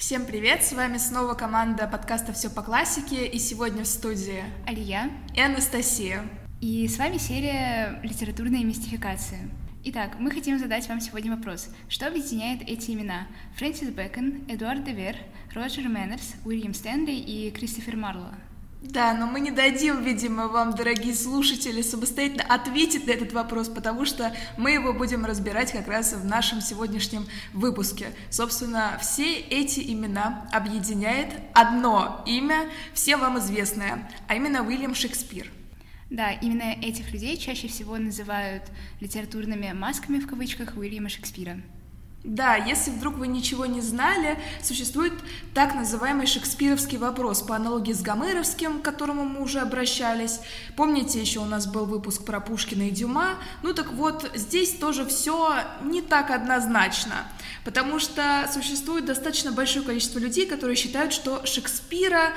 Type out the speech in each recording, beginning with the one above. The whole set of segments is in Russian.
Всем привет, с вами снова команда подкаста «Все по классике», и сегодня в студии Алия и Анастасия. И с вами серия «Литературные мистификации». Итак, мы хотим задать вам сегодня вопрос. Что объединяет эти имена? Фрэнсис Бэкон, Эдуард Девер, Роджер Мэннерс, Уильям Стэнли и Кристофер Марло. Да, но мы не дадим, видимо, вам, дорогие слушатели, самостоятельно ответить на этот вопрос, потому что мы его будем разбирать как раз в нашем сегодняшнем выпуске. Собственно, все эти имена объединяет одно имя, всем вам известное, а именно Уильям Шекспир. Да, именно этих людей чаще всего называют литературными масками в кавычках Уильяма Шекспира. Да, если вдруг вы ничего не знали, существует так называемый шекспировский вопрос по аналогии с гомеровским, к которому мы уже обращались. Помните, еще у нас был выпуск про Пушкина и Дюма? Ну так вот, здесь тоже все не так однозначно, потому что существует достаточно большое количество людей, которые считают, что Шекспира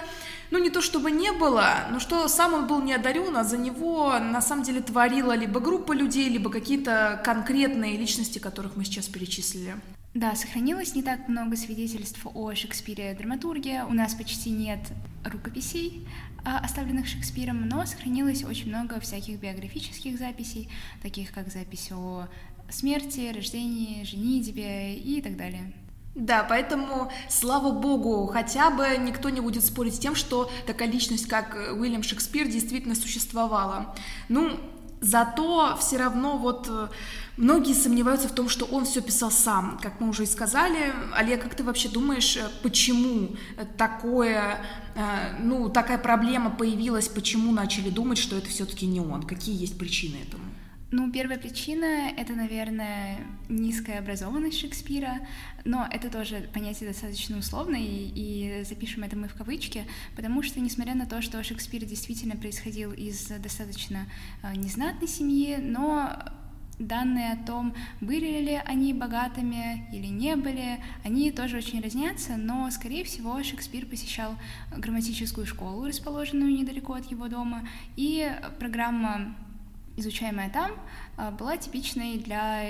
ну не то чтобы не было, но что сам он был не одарен, а за него на самом деле творила либо группа людей, либо какие-то конкретные личности, которых мы сейчас перечислили. Да, сохранилось не так много свидетельств о Шекспире драматурге, у нас почти нет рукописей, а, оставленных Шекспиром, но сохранилось очень много всяких биографических записей, таких как запись о смерти, рождении, женитьбе и так далее. Да, поэтому, слава богу, хотя бы никто не будет спорить с тем, что такая личность, как Уильям Шекспир, действительно существовала. Ну, зато все равно вот э, многие сомневаются в том, что он все писал сам, как мы уже и сказали. Олег, как ты вообще думаешь, э, почему такое, э, ну, такая проблема появилась, почему начали думать, что это все-таки не он? Какие есть причины этому? Ну, первая причина — это, наверное, низкая образованность Шекспира, но это тоже понятие достаточно условное, и, и запишем это мы в кавычки, потому что, несмотря на то, что Шекспир действительно происходил из достаточно э, незнатной семьи, но данные о том, были ли они богатыми или не были, они тоже очень разнятся, но, скорее всего, Шекспир посещал грамматическую школу, расположенную недалеко от его дома, и программа изучаемая там, а, была типичной для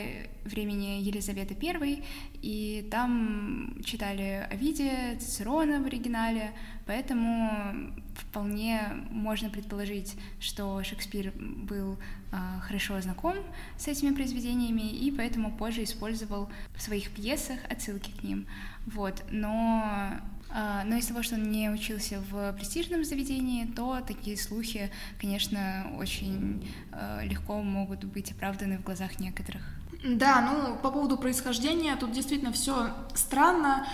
времени Елизаветы I, и там читали Овидия, Цицерона в оригинале, поэтому вполне можно предположить, что Шекспир был э, хорошо знаком с этими произведениями и поэтому позже использовал в своих пьесах отсылки к ним. Вот. Но а, но из того, что он не учился в престижном заведении, то такие слухи, конечно, очень а, легко могут быть оправданы в глазах некоторых. Да, ну по поводу происхождения тут действительно все странно.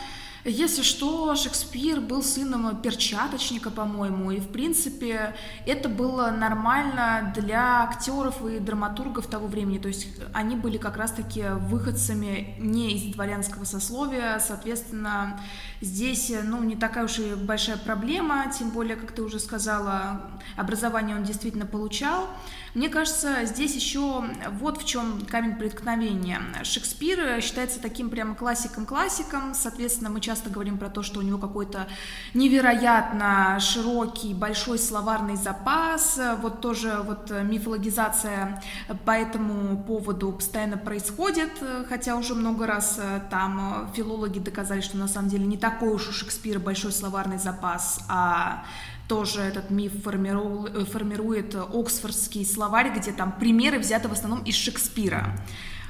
Если что, Шекспир был сыном перчаточника, по-моему, и, в принципе, это было нормально для актеров и драматургов того времени, то есть они были как раз-таки выходцами не из дворянского сословия, соответственно, здесь, ну, не такая уж и большая проблема, тем более, как ты уже сказала, образование он действительно получал, мне кажется, здесь еще вот в чем камень преткновения. Шекспир считается таким прямо классиком-классиком, соответственно, мы часто говорим про то, что у него какой-то невероятно широкий, большой словарный запас, вот тоже вот мифологизация по этому поводу постоянно происходит, хотя уже много раз там филологи доказали, что на самом деле не такой уж у Шекспира большой словарный запас, а тоже этот миф э, формирует Оксфордский словарь, где там примеры взяты в основном из Шекспира.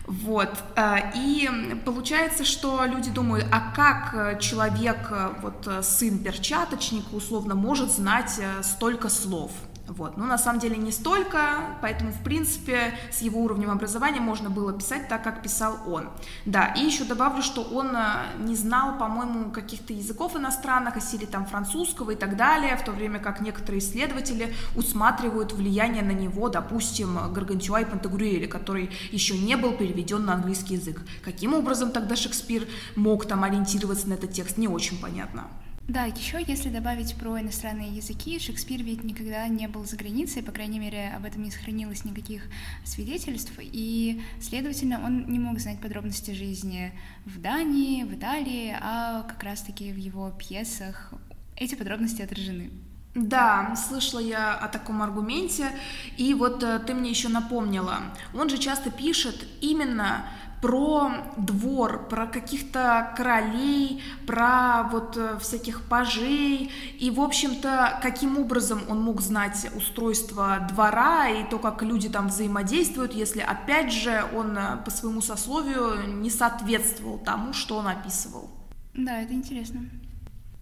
Вот. Э, и получается, что люди думают, а как человек, э, вот сын перчаточника, условно, может знать столько слов? Вот. Но на самом деле не столько, поэтому, в принципе, с его уровнем образования можно было писать так, как писал он. Да, и еще добавлю, что он э, не знал, по-моему, каких-то языков иностранных, о силе там французского и так далее, в то время как некоторые исследователи усматривают влияние на него, допустим, Гаргантюа и Пантагрюэля, который еще не был переведен на английский язык. Каким образом тогда Шекспир мог там ориентироваться на этот текст, не очень понятно. Да, еще если добавить про иностранные языки, Шекспир ведь никогда не был за границей, по крайней мере, об этом не сохранилось никаких свидетельств, и, следовательно, он не мог знать подробности жизни в Дании, в Италии, а как раз-таки в его пьесах эти подробности отражены. Да, слышала я о таком аргументе, и вот э, ты мне еще напомнила, он же часто пишет именно про двор, про каких-то королей, про вот э, всяких пажей, и, в общем-то, каким образом он мог знать устройство двора и то, как люди там взаимодействуют, если, опять же, он э, по своему сословию не соответствовал тому, что он описывал. Да, это интересно.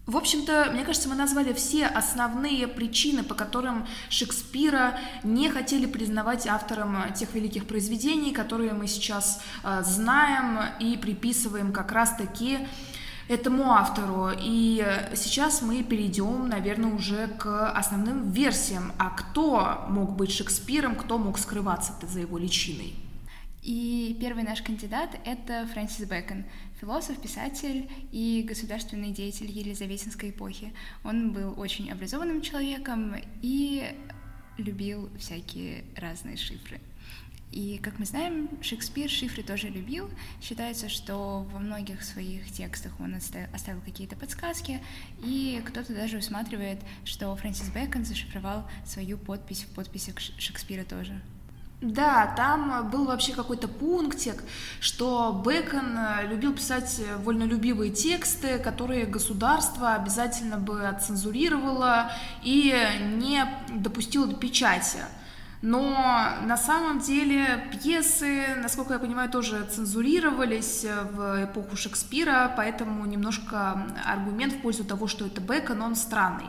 В общем-то, мне кажется, мы назвали все основные причины, по которым Шекспира не хотели признавать автором тех великих произведений, которые мы сейчас э, знаем и приписываем как раз-таки этому автору. И сейчас мы перейдем, наверное, уже к основным версиям. А кто мог быть Шекспиром, кто мог скрываться за его личиной? И первый наш кандидат — это Фрэнсис Бэкон, философ, писатель и государственный деятель Елизаветинской эпохи. Он был очень образованным человеком и любил всякие разные шифры. И, как мы знаем, Шекспир шифры тоже любил. Считается, что во многих своих текстах он оставил какие-то подсказки, и кто-то даже усматривает, что Фрэнсис Бэкон зашифровал свою подпись в подписи Шекспира тоже. Да, там был вообще какой-то пунктик, что Бэкон э, любил писать вольнолюбивые тексты, которые государство обязательно бы отцензурировало и не допустило до печати. Но на самом деле пьесы, насколько я понимаю, тоже цензурировались в эпоху Шекспира, поэтому немножко аргумент в пользу того, что это Бэкон, он странный.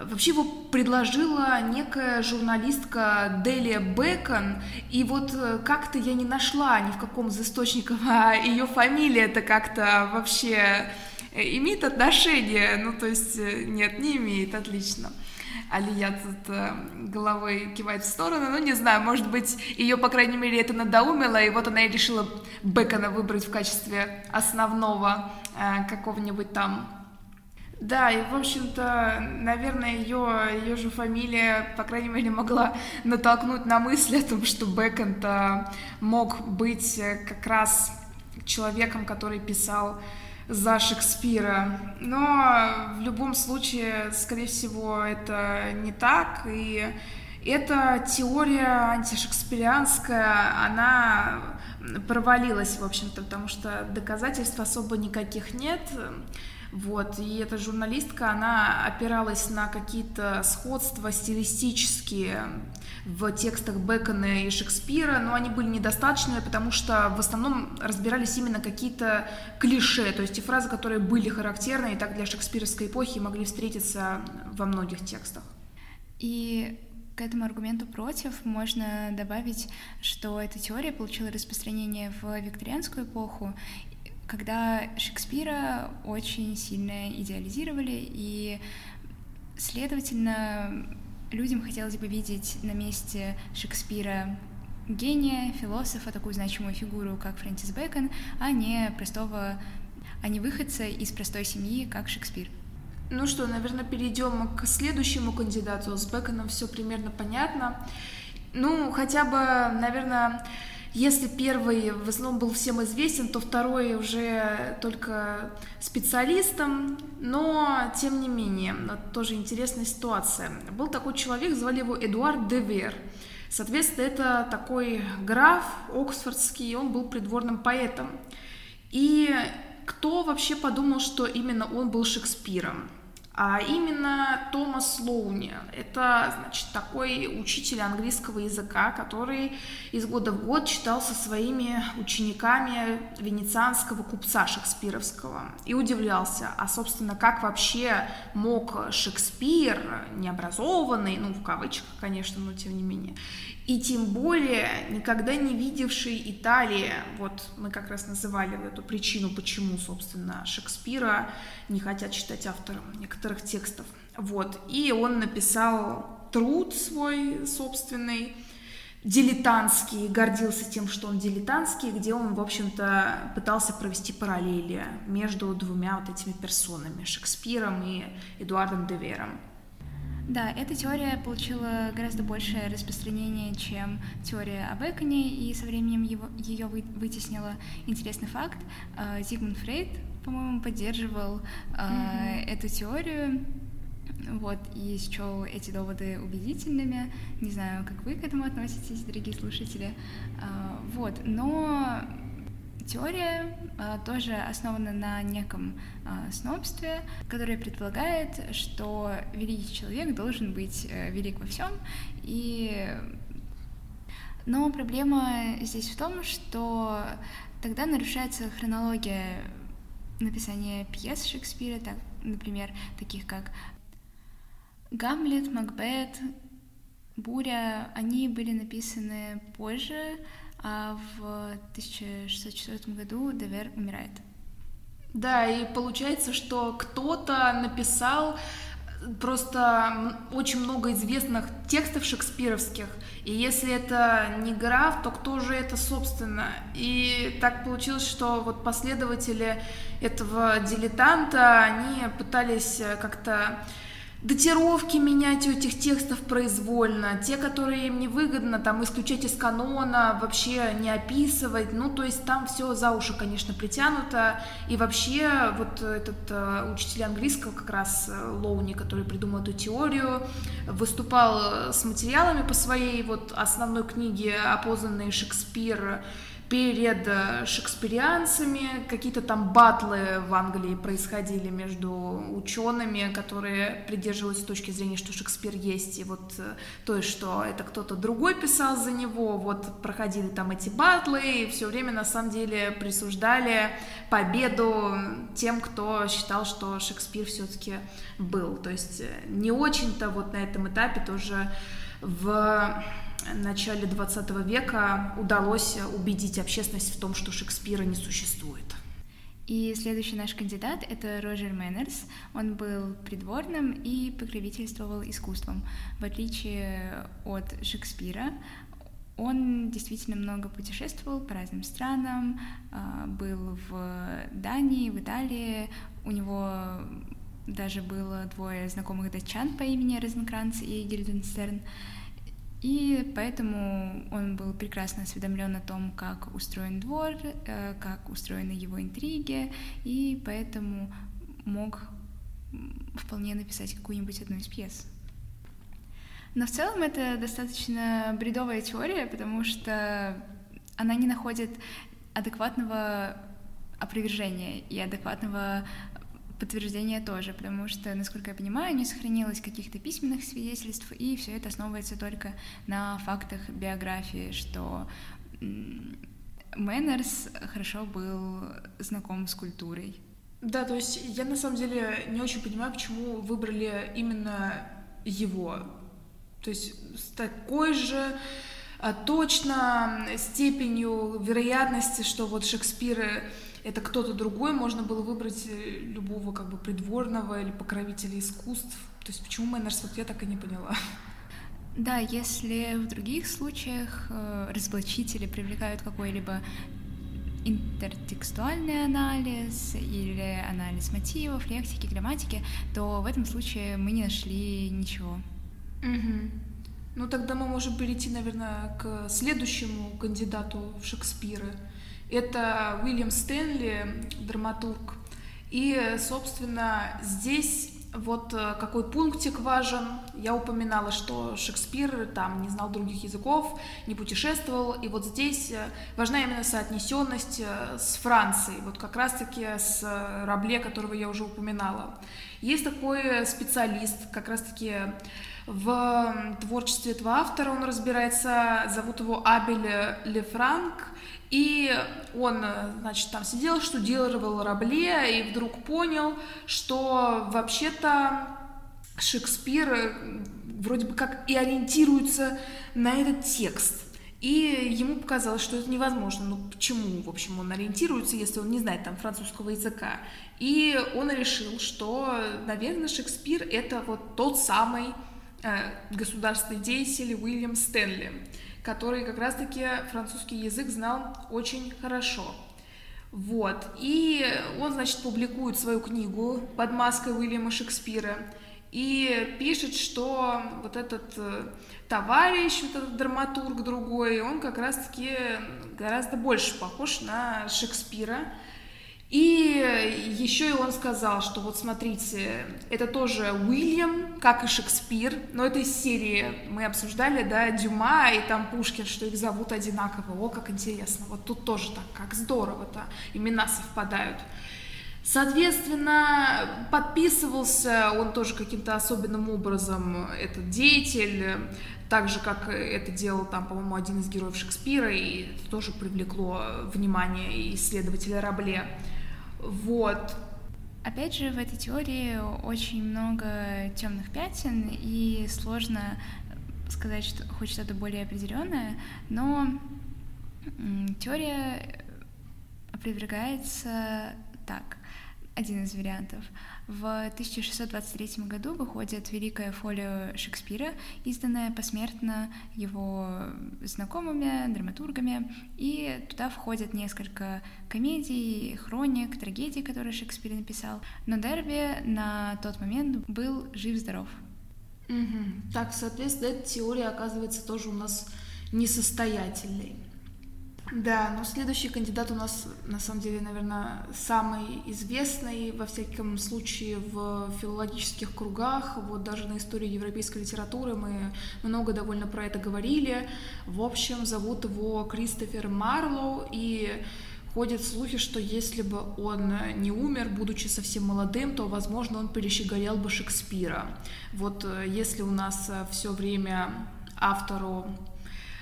Вообще его предложила некая журналистка Делия Бекон, и вот э, как-то я не нашла ни в каком из источников, а ее фамилия это как-то вообще э, имеет отношение, ну то есть э, нет, не имеет, отлично. Алия тут головой кивает в сторону, ну не знаю, может быть, ее, по крайней мере, это надоумило, и вот она и решила Бекона выбрать в качестве основного какого-нибудь там да, и, в общем-то, наверное, ее, ее же фамилия, по крайней мере, могла натолкнуть на мысль о том, что Бэкон-то мог быть как раз человеком, который писал за Шекспира. Но в любом случае, скорее всего, это не так, и эта теория антишекспирианская, она провалилась, в общем-то, потому что доказательств особо никаких нет. Вот, и эта журналистка, она опиралась на какие-то сходства стилистические в текстах Бекона и Шекспира, но они были недостаточными, потому что в основном разбирались именно какие-то клише, то есть те фразы, которые были характерны и так для шекспировской эпохи могли встретиться во многих текстах. И к этому аргументу против можно добавить, что эта теория получила распространение в викторианскую эпоху, когда Шекспира очень сильно идеализировали, и, следовательно, людям хотелось бы видеть на месте Шекспира гения, философа, такую значимую фигуру, как Фрэнсис Бэкон, а не простого, а не выходца из простой семьи, как Шекспир. Ну что, наверное, перейдем к следующему кандидату. С Бэконом все примерно понятно. Ну, хотя бы, наверное, если первый в основном был всем известен, то второй уже только специалистом, но тем не менее, тоже интересная ситуация. Был такой человек, звали его Эдуард Девер. Соответственно, это такой граф оксфордский, он был придворным поэтом. И кто вообще подумал, что именно он был Шекспиром? А именно Томас Лоуни. Это, значит, такой учитель английского языка, который из года в год читал со своими учениками венецианского купца шекспировского и удивлялся, а, собственно, как вообще мог Шекспир, необразованный, ну, в кавычках, конечно, но тем не менее, и тем более никогда не видевший Италии, вот мы как раз называли эту причину, почему, собственно, Шекспира не хотят читать автором некоторых текстов. Вот, и он написал труд свой собственный, дилетантский, гордился тем, что он дилетантский, где он, в общем-то, пытался провести параллели между двумя вот этими персонами, Шекспиром и Эдуардом де Вером. Да, эта теория получила гораздо большее распространение, чем теория об Эконе, и со временем его, ее вытеснила интересный факт. А, Зигмунд Фрейд, по-моему, поддерживал mm-hmm. эту теорию, вот, и счел эти доводы убедительными. Не знаю, как вы к этому относитесь, дорогие слушатели. А, вот, но теория а, тоже основана на неком а, снобстве, которое предполагает, что великий человек должен быть э, велик во всем. И... Но проблема здесь в том, что тогда нарушается хронология написания пьес Шекспира, так, например, таких как Гамлет, Макбет, Буря, они были написаны позже, а в 1604 году Девер умирает. Да, и получается, что кто-то написал просто очень много известных текстов шекспировских, и если это не граф, то кто же это, собственно? И так получилось, что вот последователи этого дилетанта, они пытались как-то датировки менять у этих текстов произвольно, те, которые им невыгодно, там исключать из канона, вообще не описывать, ну, то есть там все за уши, конечно, притянуто, и вообще вот этот э, учитель английского, как раз э, Лоуни, который придумал эту теорию, выступал с материалами по своей вот основной книге «Опознанный Шекспир», перед э, шекспирианцами, какие-то там батлы в Англии происходили между учеными, которые придерживались точки зрения, что Шекспир есть, и вот э, то что это кто-то другой писал за него, вот проходили там эти батлы, и все время на самом деле присуждали победу тем, кто считал, что Шекспир все-таки был. То есть э, не очень-то вот на этом этапе тоже в начале 20 века удалось убедить общественность в том, что Шекспира не существует. И следующий наш кандидат — это Роджер Мэннерс. Он был придворным и покровительствовал искусством. В отличие от Шекспира, он действительно много путешествовал по разным странам, а, был в Дании, в Италии, у него даже было двое знакомых датчан по имени Розенкранц и Гильденстерн. И поэтому он был прекрасно осведомлен о том, как устроен двор, э, как устроены его интриги, и поэтому мог вполне написать какую-нибудь одну из пьес. Но в целом это достаточно бредовая теория, потому что она не находит адекватного опровержения и адекватного подтверждение тоже, потому что, насколько я понимаю, не сохранилось каких-то письменных свидетельств, и все это основывается только на фактах биографии, что Мэннерс хорошо был знаком с культурой. Да, то есть я на самом деле не очень понимаю, почему выбрали именно его. То есть с такой же а, точно степенью вероятности, что вот Шекспир это кто-то другой, можно было выбрать э, любого как бы придворного или покровителя искусств. То есть почему Мэннерс, вот я так и не поняла. Да, если в других случаях э, разоблачители привлекают какой-либо интертекстуальный анализ или анализ мотивов, лексики, грамматики, то в этом случае мы не нашли ничего. Угу. Ну тогда мы можем перейти, наверное, к следующему кандидату в Шекспира. Это Уильям Стэнли, драматург. И, собственно, здесь вот э, какой пунктик важен. Я упоминала, что Шекспир там не знал других языков, не путешествовал. И вот здесь э, важна именно соотнесенность э, с Францией, вот как раз-таки с Рабле, которого я уже упоминала. Есть такой специалист, как раз-таки в творчестве этого автора он разбирается, зовут его Абель Лефранк, и он, значит, там сидел, штудировал Рабле, и вдруг понял, что вообще-то Шекспир э, вроде бы как и ориентируется на этот текст. И ему показалось, что это невозможно. Ну почему, в общем, он ориентируется, если он не знает там французского языка? И он решил, что, наверное, Шекспир это вот тот самый э, государственный деятель Уильям Стэнли который как раз-таки французский язык знал очень хорошо. Вот. И он, значит, публикует свою книгу под маской Уильяма Шекспира и пишет, что вот этот э, товарищ, вот этот драматург другой, он как раз-таки гораздо больше похож на Шекспира. И еще и он сказал, что вот смотрите, это тоже Уильям, как и Шекспир, но это из серии мы обсуждали, да, Дюма и там Пушкин, что их зовут одинаково. О, как интересно, вот тут тоже так, как здорово-то, имена совпадают. Соответственно, подписывался он тоже каким-то особенным образом, этот деятель, так же, как это делал там, по-моему, один из героев Шекспира, и это тоже привлекло внимание исследователя Рабле. Вот. Опять же, в этой теории очень много темных пятен, и сложно сказать, что хоть что-то более определенное, но теория опровергается так. Один из вариантов. В 1623 году выходит «Великая фолио Шекспира», изданная посмертно его знакомыми, драматургами, и туда входят несколько комедий, хроник, трагедий, которые Шекспир написал. Но Дерби на тот момент был жив-здоров. Угу. Так, соответственно, эта теория оказывается тоже у нас несостоятельной. Да, но следующий кандидат у нас, на самом деле, наверное, самый известный, во всяком случае, в филологических кругах, вот даже на истории европейской литературы мы много довольно про это говорили. В общем, зовут его Кристофер Марлоу, и ходят слухи, что если бы он не умер, будучи совсем молодым, то, возможно, он перещеголял бы Шекспира. Вот э, если у нас э, все время автору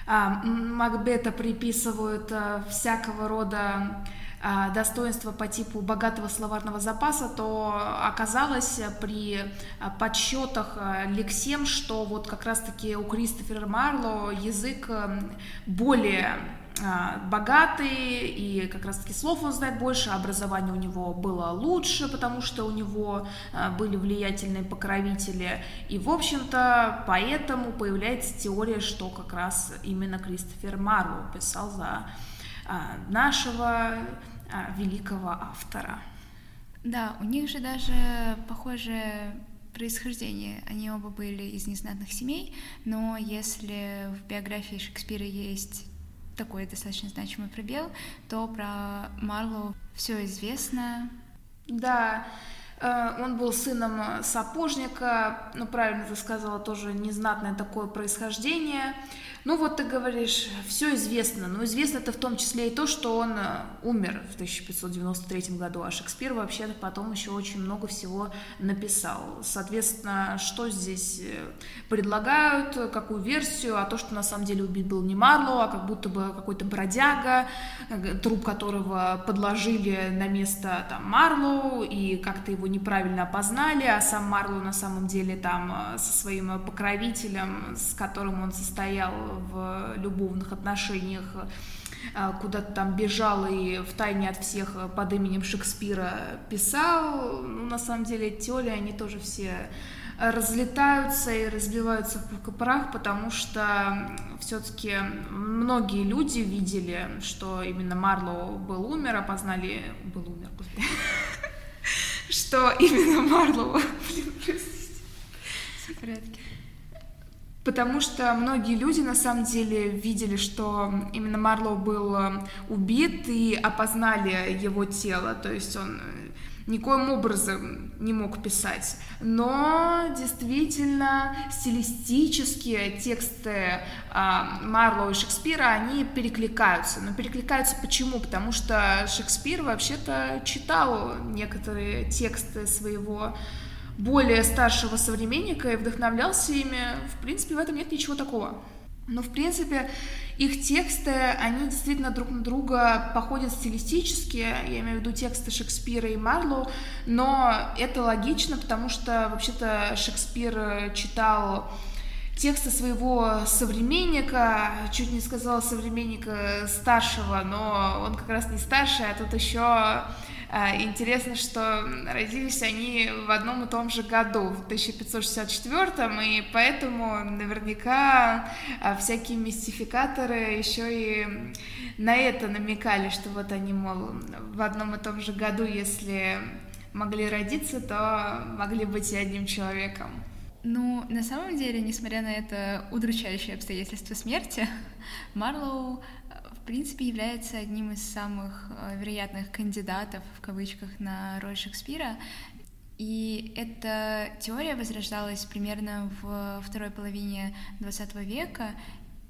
Макбета приписывают а, всякого рода а, достоинства по типу богатого словарного запаса, то оказалось при подсчетах лексем, что вот как раз-таки у Кристофера Марло язык более а, богатый, и как раз-таки слов он знает больше, образование у него было лучше, потому что у него а, были влиятельные покровители. И, в общем-то, поэтому появляется теория, что как раз именно Кристофер Марлоу писал за а, нашего великого автора. Да, у них же даже похожее происхождение. Они оба были из незнатных семей, но если в биографии Шекспира есть такой достаточно значимый пробел, то про Марлоу все известно. Да, он был сыном сапожника, ну, правильно ты сказала, тоже незнатное такое происхождение. Ну вот ты говоришь, все известно, но известно это в том числе и то, что он э, умер в 1593 году, а Шекспир вообще потом еще очень много всего написал. Соответственно, что здесь э, предлагают, какую версию, а то, что на самом деле убит был не Марлоу, а как будто бы какой-то бродяга, э, труп которого подложили на место там Марлоу и как-то его неправильно опознали, а сам Марлоу на самом деле там со своим покровителем, с которым он состоял в любовных отношениях, э, куда-то там бежал и в тайне от всех под именем Шекспира писал. Ну, на самом деле, теории, они тоже все разлетаются и разбиваются в прах, потому что все-таки многие люди видели, что именно Марлоу был умер, опознали... Был умер, господи. Что именно Марлоу... Блин, простите. Все в порядке. Потому что многие люди на самом деле видели, что именно Марлоу был э, убит и опознали его тело, то есть он э, никоим образом не мог писать. Но действительно стилистические тексты а, Марлоу и Шекспира, они перекликаются. Но перекликаются почему? Потому что Шекспир вообще-то читал некоторые тексты своего более старшего современника и вдохновлялся ими, в принципе, в этом нет ничего такого. Но, в принципе, их тексты, они действительно друг на друга походят стилистически, я имею в виду тексты Шекспира и Марлоу, но это логично, потому что, вообще-то, Шекспир читал тексты своего современника, чуть не сказала современника старшего, но он как раз не старший, а тут еще интересно, что родились они в одном и том же году, в 1564, и поэтому наверняка а, всякие мистификаторы еще и на это намекали, что вот они, мол, в одном и том же году, если могли родиться, то могли быть и одним человеком. Ну, на самом деле, несмотря на это удручающее обстоятельство смерти, Марлоу в принципе, является одним из самых э, вероятных кандидатов, в кавычках, на роль Шекспира. И эта теория возрождалась примерно в второй половине XX века.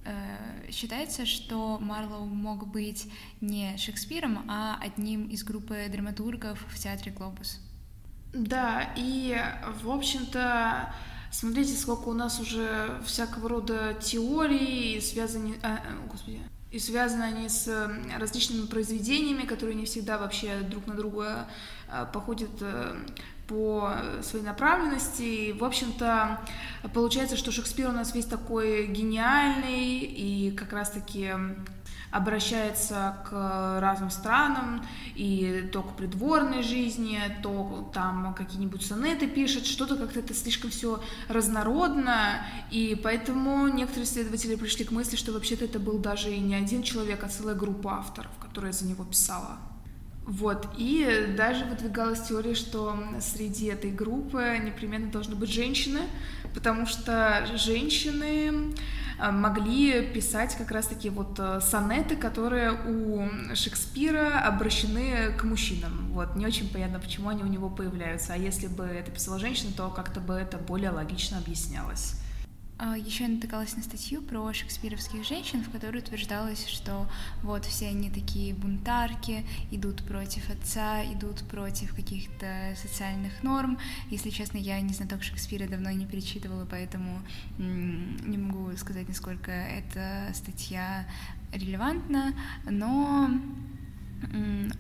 Э, считается, что Марлоу мог быть не Шекспиром, а одним из группы драматургов в театре «Глобус». Да, и, в общем-то, смотрите, сколько у нас уже всякого рода теорий, связаны... А, э, господи, и связаны они с различными произведениями, которые не всегда вообще друг на друга а, походят э, по своей направленности. И, в общем-то, получается, что Шекспир у нас весь такой гениальный и как раз-таки обращается к разным странам, и то к придворной жизни, то там какие-нибудь сонеты пишет, что-то как-то это слишком все разнородно, и поэтому некоторые исследователи пришли к мысли, что вообще-то это был даже и не один человек, а целая группа авторов, которая за него писала. Вот, и даже выдвигалась теория, что среди этой группы непременно должны быть женщины, потому что женщины могли писать как раз-таки вот э, сонеты, которые у Шекспира обращены к мужчинам. Вот, не очень понятно, почему они у него появляются. А если бы это писала женщина, то как-то бы это более логично объяснялось. А, Еще я натыкалась на статью про шекспировских женщин, в которой утверждалось, что вот все они такие бунтарки, идут против отца, идут против каких-то социальных норм. Если честно, я не знаток Шекспира давно не перечитывала, поэтому не могу сказать, насколько эта статья релевантна, но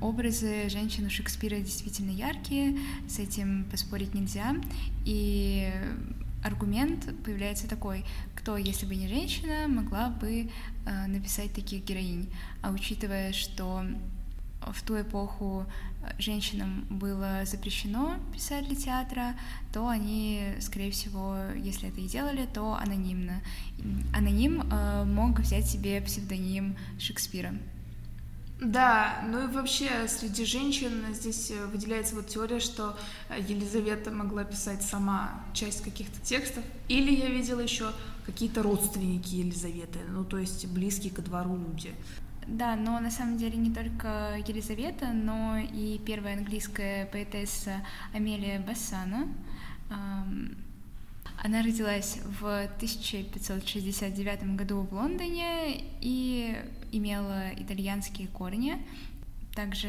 образы женщин у Шекспира действительно яркие, с этим поспорить нельзя. И аргумент появляется такой, кто, если бы не женщина, могла бы э, написать таких героинь. А учитывая, что в ту эпоху женщинам было запрещено писать для театра, то они, скорее всего, если это и делали, то анонимно. Аноним э, мог взять себе псевдоним Шекспира. Да, ну и вообще среди женщин здесь э, выделяется вот теория, что э, Елизавета могла писать сама часть каких-то текстов, или я видела еще какие-то родственники Елизаветы, ну то есть близкие ко двору люди. Да, но на самом деле не только Елизавета, но и первая английская поэтесса Амелия Бассана. Она родилась в 1569 году в Лондоне и имела итальянские корни. Также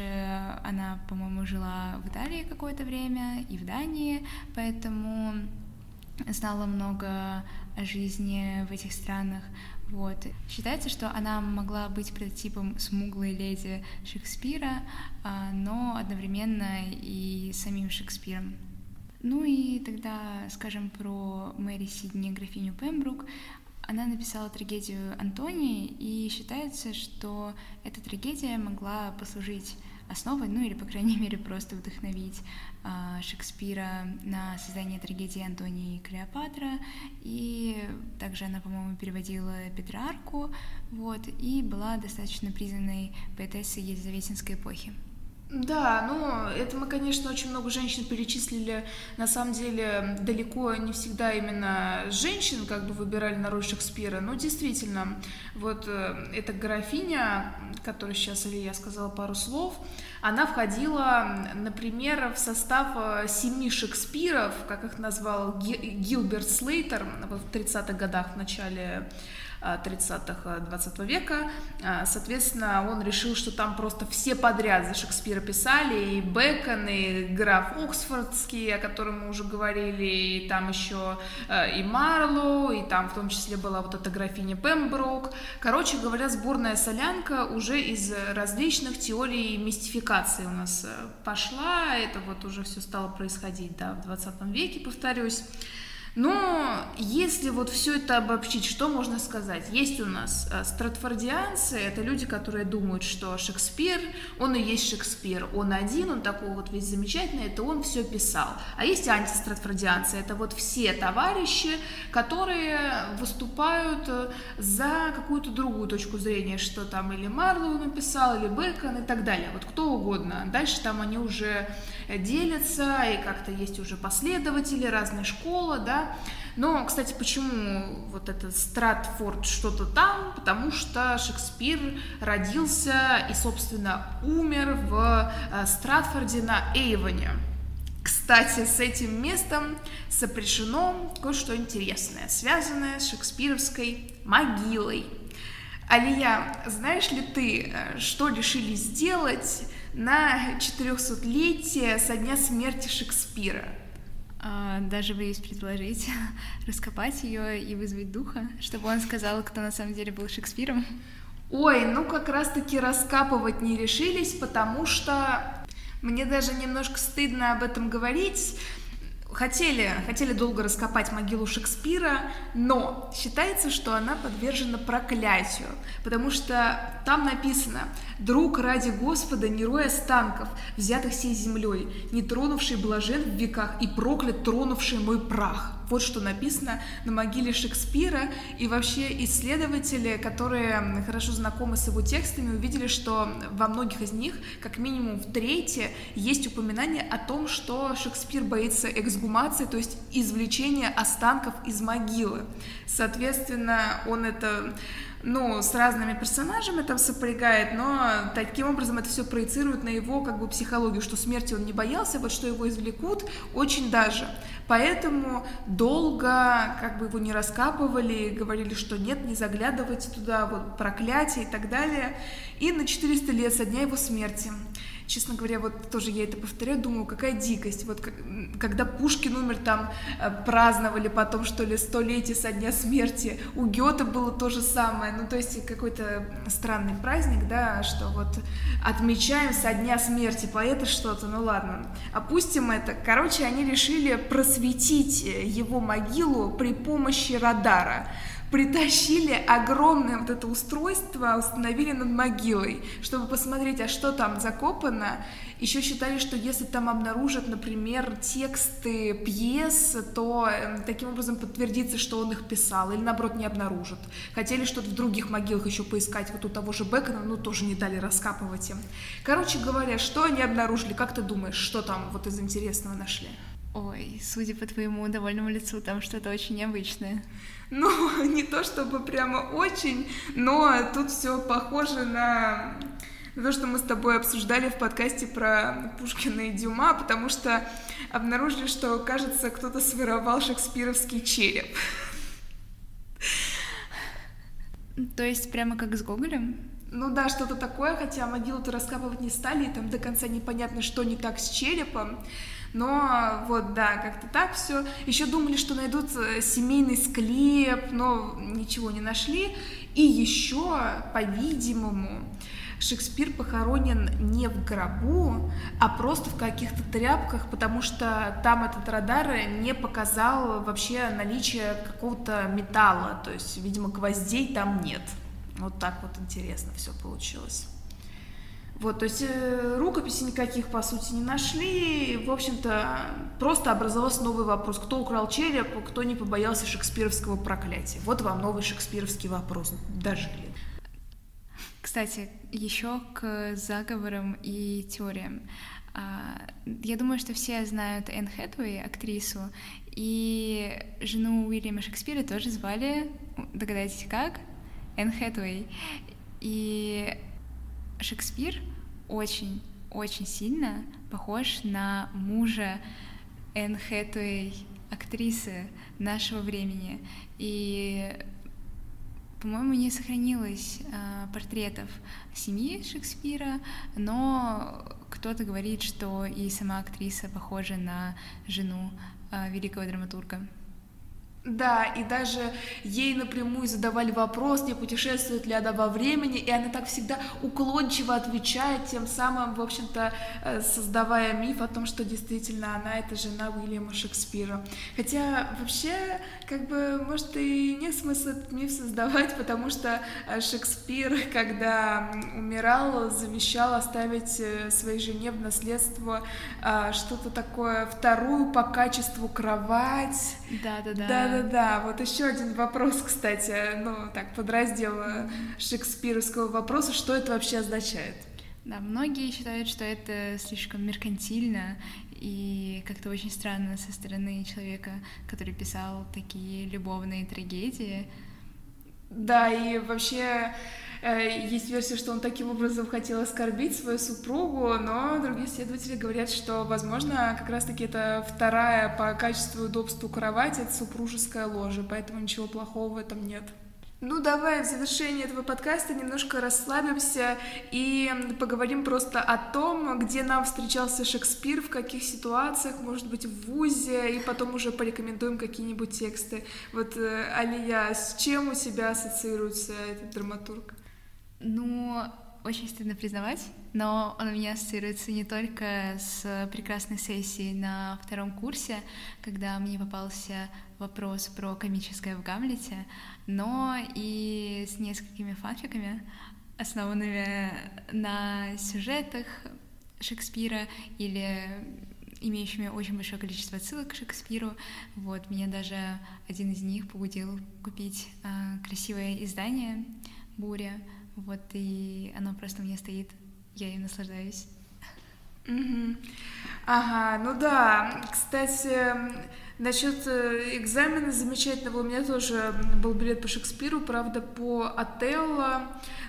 она, по-моему, жила в Италии какое-то время и в Дании, поэтому знала много о жизни в этих странах. Вот. Считается, что она могла быть прототипом смуглой леди Шекспира, а, но одновременно и самим Шекспиром. Ну и тогда скажем про Мэри Сидни, графиню Пембрук. Она написала трагедию Антонии, и считается, что эта трагедия могла послужить основой, ну или, по крайней мере, просто вдохновить э, Шекспира на создание трагедии Антонии и Клеопатра. И также она, по-моему, переводила Петрарку, вот, и была достаточно признанной поэтессой Елизаветинской эпохи. Да, ну, это мы, конечно, очень много женщин перечислили. На самом деле, далеко не всегда именно женщин как бы выбирали на роль Шекспира. Но действительно, вот э, эта графиня, которой сейчас или я сказала пару слов, она входила, например, в состав э, семи Шекспиров, как их назвал Гилберт Слейтер в 30-х годах, в начале 30-х 20 э, века. А, соответственно, он решил, что там просто все подряд за Шекспира писали, и Бэкон, и граф Оксфордский, о котором мы уже говорили, и там еще э, и Марлоу, и там в том числе была вот эта графиня Пемброк. Короче говоря, сборная солянка уже из различных теорий мистификации у нас э, пошла, это вот уже все стало происходить, да, в 20 веке, повторюсь. Но если вот все это обобщить, что можно сказать? Есть у нас э, стратфордианцы, это люди, которые думают, что Шекспир, он и есть Шекспир, он один, он такой вот весь замечательный, это он все писал. А есть антистратфордианцы, это вот все товарищи, которые выступают э, за какую-то другую точку зрения, что там или Марлоу написал, или Бэкон и так далее, вот кто угодно. Дальше там они уже делятся, и как-то есть уже последователи, разные школы, да. Но, кстати, почему вот это Стратфорд что-то там? Потому что Шекспир родился и, собственно, умер в э, Стратфорде на Эйвоне. Кстати, с этим местом сопряжено кое-что интересное, связанное с шекспировской могилой. Алия, знаешь ли ты, э, что решили сделать на 400-летие со дня смерти Шекспира? А, даже боюсь предложить, раскопать ее и вызвать духа, чтобы он сказал, кто на самом деле был Шекспиром. Ой, ну как раз-таки раскапывать не решились, потому что мне даже немножко стыдно об этом говорить, хотели, хотели долго раскопать могилу Шекспира, но считается, что она подвержена проклятию, потому что там написано «Друг ради Господа, не рой останков, взятых сей землей, не тронувший блажен в веках и проклят, тронувший мой прах». Вот что написано на могиле Шекспира, и вообще исследователи, которые хорошо знакомы с его текстами, увидели, что во многих из них, как минимум в третье, есть упоминание о том, что Шекспир боится эксгумации, то есть извлечения останков из могилы. Соответственно, он это ну, с разными персонажами там сопрягает, но таким образом это все проецирует на его как бы психологию, что смерти он не боялся, вот что его извлекут, очень даже. Поэтому долго как бы его не раскапывали, говорили, что нет, не заглядывайте туда, вот проклятие и так далее. И на 400 лет со дня его смерти честно говоря, вот тоже я это повторяю, думаю, какая дикость. Вот когда Пушкин умер, там э, праздновали потом, что ли, столетие со дня смерти. У Гёте было то же самое. Ну, то есть какой-то странный праздник, да, что вот отмечаем со дня смерти поэта что-то. Ну ладно, опустим это. Короче, они решили просветить его могилу при помощи радара притащили огромное вот это устройство, установили над могилой, чтобы посмотреть, а что там закопано. Еще считали, что если там обнаружат, например, тексты пьес, то эм, таким образом подтвердится, что он их писал, или наоборот не обнаружат. Хотели что-то в других могилах еще поискать, вот у того же Бекона, но тоже не дали раскапывать им. Короче говоря, что они обнаружили? Как ты думаешь, что там вот из интересного нашли? Ой, судя по твоему довольному лицу, там что-то очень необычное. Ну, не то чтобы прямо очень, но тут все похоже на то, что мы с тобой обсуждали в подкасте про Пушкина и Дюма, потому что обнаружили, что, кажется, кто-то своровал шекспировский череп. То есть прямо как с Гоголем? Ну да, что-то такое, хотя могилу-то раскапывать не стали, и там до конца непонятно, что не так с черепом. Но вот, да, как-то так все. Еще думали, что найдут э, семейный склеп, но ничего не нашли. И еще, по-видимому, Шекспир похоронен не в гробу, а просто в каких-то тряпках, потому что там этот радар не показал вообще наличие какого-то металла, то есть, видимо, гвоздей там нет. Вот так вот интересно все получилось. Вот, то есть э, рукописи никаких, по сути, не нашли. В общем-то, просто образовался новый вопрос. Кто украл череп, кто не побоялся шекспировского проклятия? Вот вам новый шекспировский вопрос. Дожили. Кстати, еще к заговорам и теориям. А, я думаю, что все знают Энн Хэтуэй, актрису, и жену Уильяма Шекспира тоже звали, догадайтесь как, Энн Хэтуэй. И Шекспир очень-очень сильно похож на мужа Энн Хэтуэй, актрисы нашего времени. И, по-моему, не сохранилось э, портретов семьи Шекспира, но кто-то говорит, что и сама актриса похожа на жену э, великого драматурга. Да, и даже ей напрямую задавали вопрос, не путешествует ли она во времени, и она так всегда уклончиво отвечает, тем самым, в общем-то, э, создавая миф о том, что действительно она это жена Уильяма Шекспира. Хотя вообще, как бы, может, и нет смысла этот миф создавать, потому что э, Шекспир, когда умирал, завещал оставить э, своей жене в наследство что-то такое, вторую по качеству кровать. Да-да-да да-да, вот еще один вопрос, кстати, ну так, подраздел mm-hmm. шекспировского вопроса, что это вообще означает? Да, многие считают, что это слишком меркантильно и как-то очень странно со стороны человека, который писал такие любовные трагедии. Да, и вообще э, есть версия, что он таким образом хотел оскорбить свою супругу, но другие исследователи говорят, что, возможно, как раз-таки это вторая по качеству и удобству кровать, это супружеская ложа, поэтому ничего плохого в этом нет. Ну, давай в завершении этого подкаста немножко расслабимся и поговорим просто о том, где нам встречался Шекспир, в каких ситуациях, может быть, в ВУЗе, и потом уже порекомендуем какие-нибудь тексты. Вот, э, Алия, с чем у тебя ассоциируется этот драматург? Ну, очень стыдно признавать, но он у меня ассоциируется не только с прекрасной сессией на втором курсе, когда мне попался вопрос про комическое в Гамлете, но и с несколькими фанфиками, основанными на сюжетах Шекспира или имеющими очень большое количество ссылок к Шекспиру. Вот, меня даже один из них побудил купить э, красивое издание «Буря», вот, и оно просто у меня стоит, я им наслаждаюсь. Угу. Ага, ну да, кстати, Насчет э, экзамена замечательного у меня тоже был билет по Шекспиру, правда, по Отелло.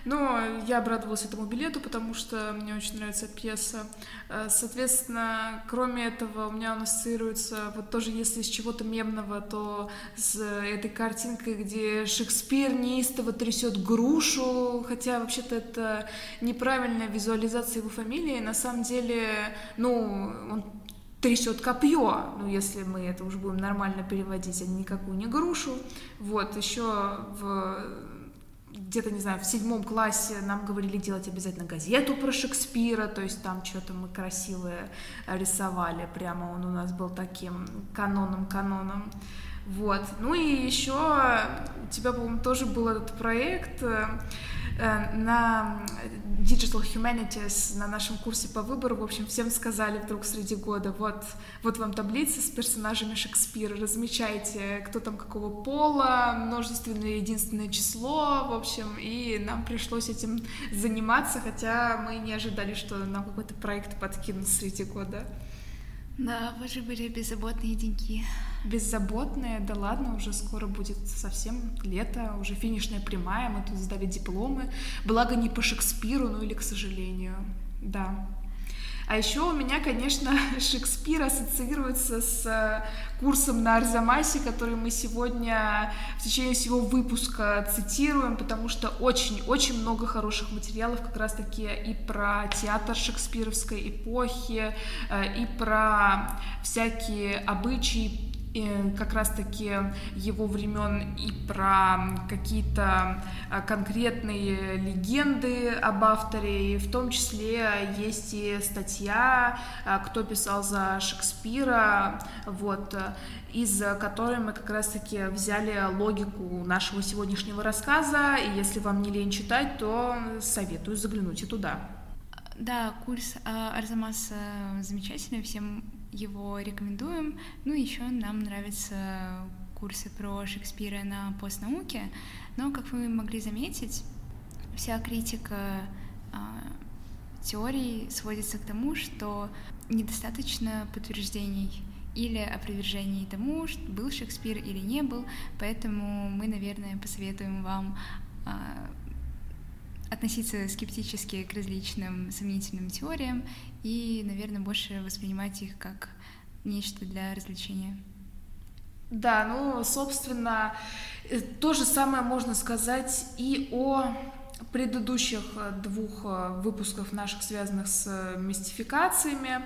Но я обрадовалась этому билету, потому что мне очень нравится пьеса. Э, соответственно, кроме этого, у меня он ассоциируется, вот тоже если с чего-то мемного, то с этой картинкой, где Шекспир неистово трясет грушу, хотя вообще-то это неправильная визуализация его фамилии. На самом деле, ну, он трясет копье, ну, если мы это уже будем нормально переводить, а никакую не грушу. Вот, еще в где-то, не знаю, в седьмом классе нам говорили делать обязательно газету про Шекспира, то есть там что-то мы красивое рисовали, прямо он у нас был таким каноном-каноном. Вот. Ну и еще у тебя, по-моему, тоже был этот проект, Э, на Digital Humanities, на нашем курсе по выбору, в общем, всем сказали вдруг среди года, вот, вот вам таблица с персонажами Шекспира, размечайте, кто там какого пола, множественное единственное число, в общем, и нам пришлось этим заниматься, хотя мы не ожидали, что нам какой-то проект подкинут среди года. Да, вы же были беззаботные деньги. Беззаботные, да ладно, уже скоро будет совсем лето, уже финишная прямая, мы тут сдали дипломы. Благо не по Шекспиру, ну или к сожалению, да. А еще у меня, конечно, Шекспир ассоциируется с э, курсом на Арзамасе, который мы сегодня в течение всего выпуска цитируем, потому что очень-очень много хороших материалов как раз-таки и про театр шекспировской эпохи, э, и про всякие обычаи как раз-таки его времен и про какие-то а, конкретные легенды об авторе, и в том числе есть и статья, а, кто писал за Шекспира, вот, из которой мы как раз-таки взяли логику нашего сегодняшнего рассказа, и если вам не лень читать, то советую заглянуть и туда. Да, курс а, Арзамаса замечательный, всем его рекомендуем. Ну, еще нам нравятся курсы про Шекспира на постнауке, но, как вы могли заметить, вся критика а, теорий сводится к тому, что недостаточно подтверждений или опровержений тому, что был Шекспир или не был, поэтому мы, наверное, посоветуем вам а, относиться скептически к различным сомнительным теориям и, наверное, больше воспринимать их как нечто для развлечения. Да, ну, собственно, э, то же самое можно сказать и о предыдущих э, двух э, выпусков наших, связанных с э, мистификациями,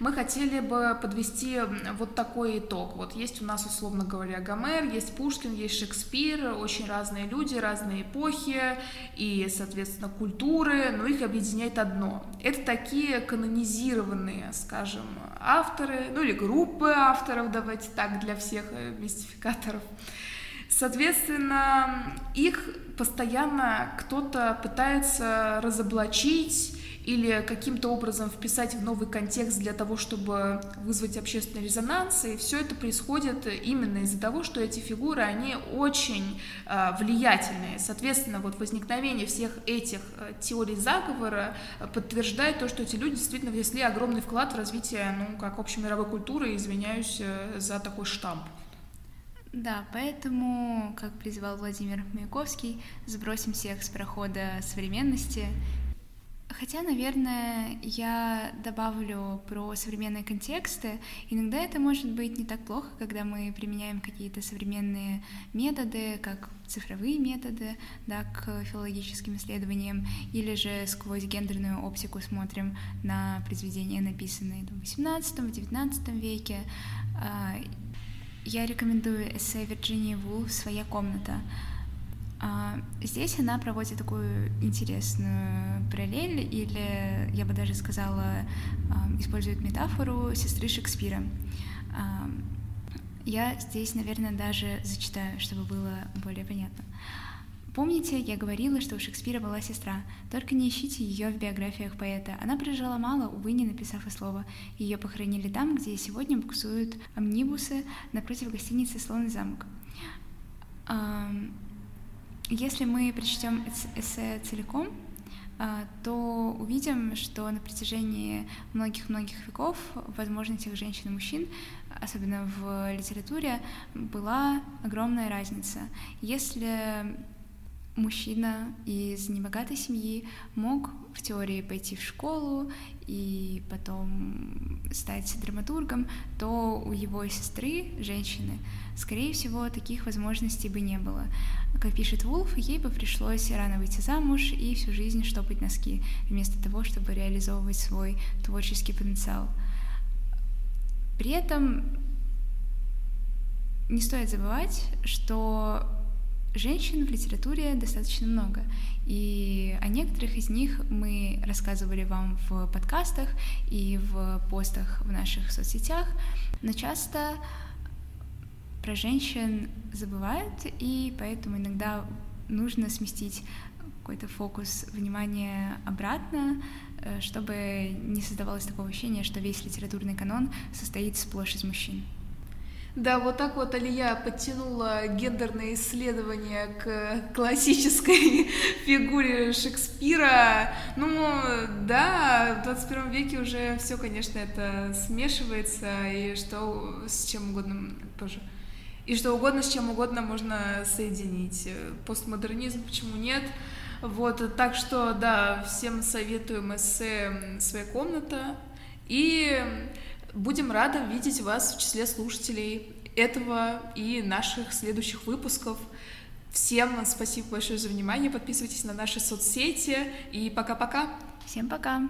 мы хотели бы подвести вот такой итог. Вот есть у нас, условно говоря, Гомер, есть Пушкин, есть Шекспир, очень разные люди, разные эпохи и, соответственно, культуры, но их объединяет одно. Это такие канонизированные, скажем, авторы, ну или группы авторов, давайте так, для всех мистификаторов. Соответственно, их постоянно кто-то пытается разоблачить или каким-то образом вписать в новый контекст для того, чтобы вызвать общественный резонанс. И все это происходит именно из-за того, что эти фигуры, они очень э, влиятельные. Соответственно, вот возникновение всех этих э, теорий заговора подтверждает то, что эти люди действительно внесли огромный вклад в развитие, ну, как общемировой культуры, извиняюсь за такой штамп. Да, поэтому, как призывал Владимир Маяковский, сбросим всех с прохода современности. Хотя, наверное, я добавлю про современные контексты. Иногда это может быть не так плохо, когда мы применяем какие-то современные методы, как цифровые методы, да, к филологическим исследованиям, или же сквозь гендерную оптику смотрим на произведения, написанные в XVIII-XIX веке, а, я рекомендую эссе Вирджинии Вулф «Своя комната». А, здесь она проводит такую интересную параллель, или, я бы даже сказала, а, использует метафору сестры Шекспира. А, я здесь, наверное, даже зачитаю, чтобы было более понятно. Помните, я говорила, что у Шекспира была сестра. Только не ищите ее в биографиях поэта. Она прожила мало, увы, не написав и слова. Ее похоронили там, где сегодня буксуют амнибусы напротив гостиницы «Слон замок». Если мы прочтем эссе целиком, а, то увидим, что на протяжении многих-многих веков возможностях женщин и мужчин, особенно в литературе, была огромная разница. Если мужчина из небогатой семьи мог в теории пойти в школу и потом стать драматургом, то у его сестры, женщины, скорее всего, таких возможностей бы не было. Как пишет Вулф, ей бы пришлось рано выйти замуж и всю жизнь штопать носки, вместо того, чтобы реализовывать свой творческий потенциал. При этом не стоит забывать, что Женщин в литературе достаточно много, и о некоторых из них мы рассказывали вам в подкастах и в постах в наших соцсетях, но часто про женщин забывают, и поэтому иногда нужно сместить какой-то фокус внимания обратно, э, чтобы не создавалось такого ощущения, что весь литературный канон состоит сплошь из мужчин. Да, вот так вот Алия подтянула гендерные исследования к классической фигуре Шекспира. Ну, да, в 21 веке уже все, конечно, это смешивается, и что с чем угодно тоже. И что угодно с чем угодно можно соединить. Постмодернизм почему нет? Вот, так что, да, всем советуем эссе «Своя комната». И Будем рады видеть вас в числе слушателей этого и наших следующих выпусков. Всем спасибо большое за внимание. Подписывайтесь на наши соцсети. И пока-пока. Всем пока.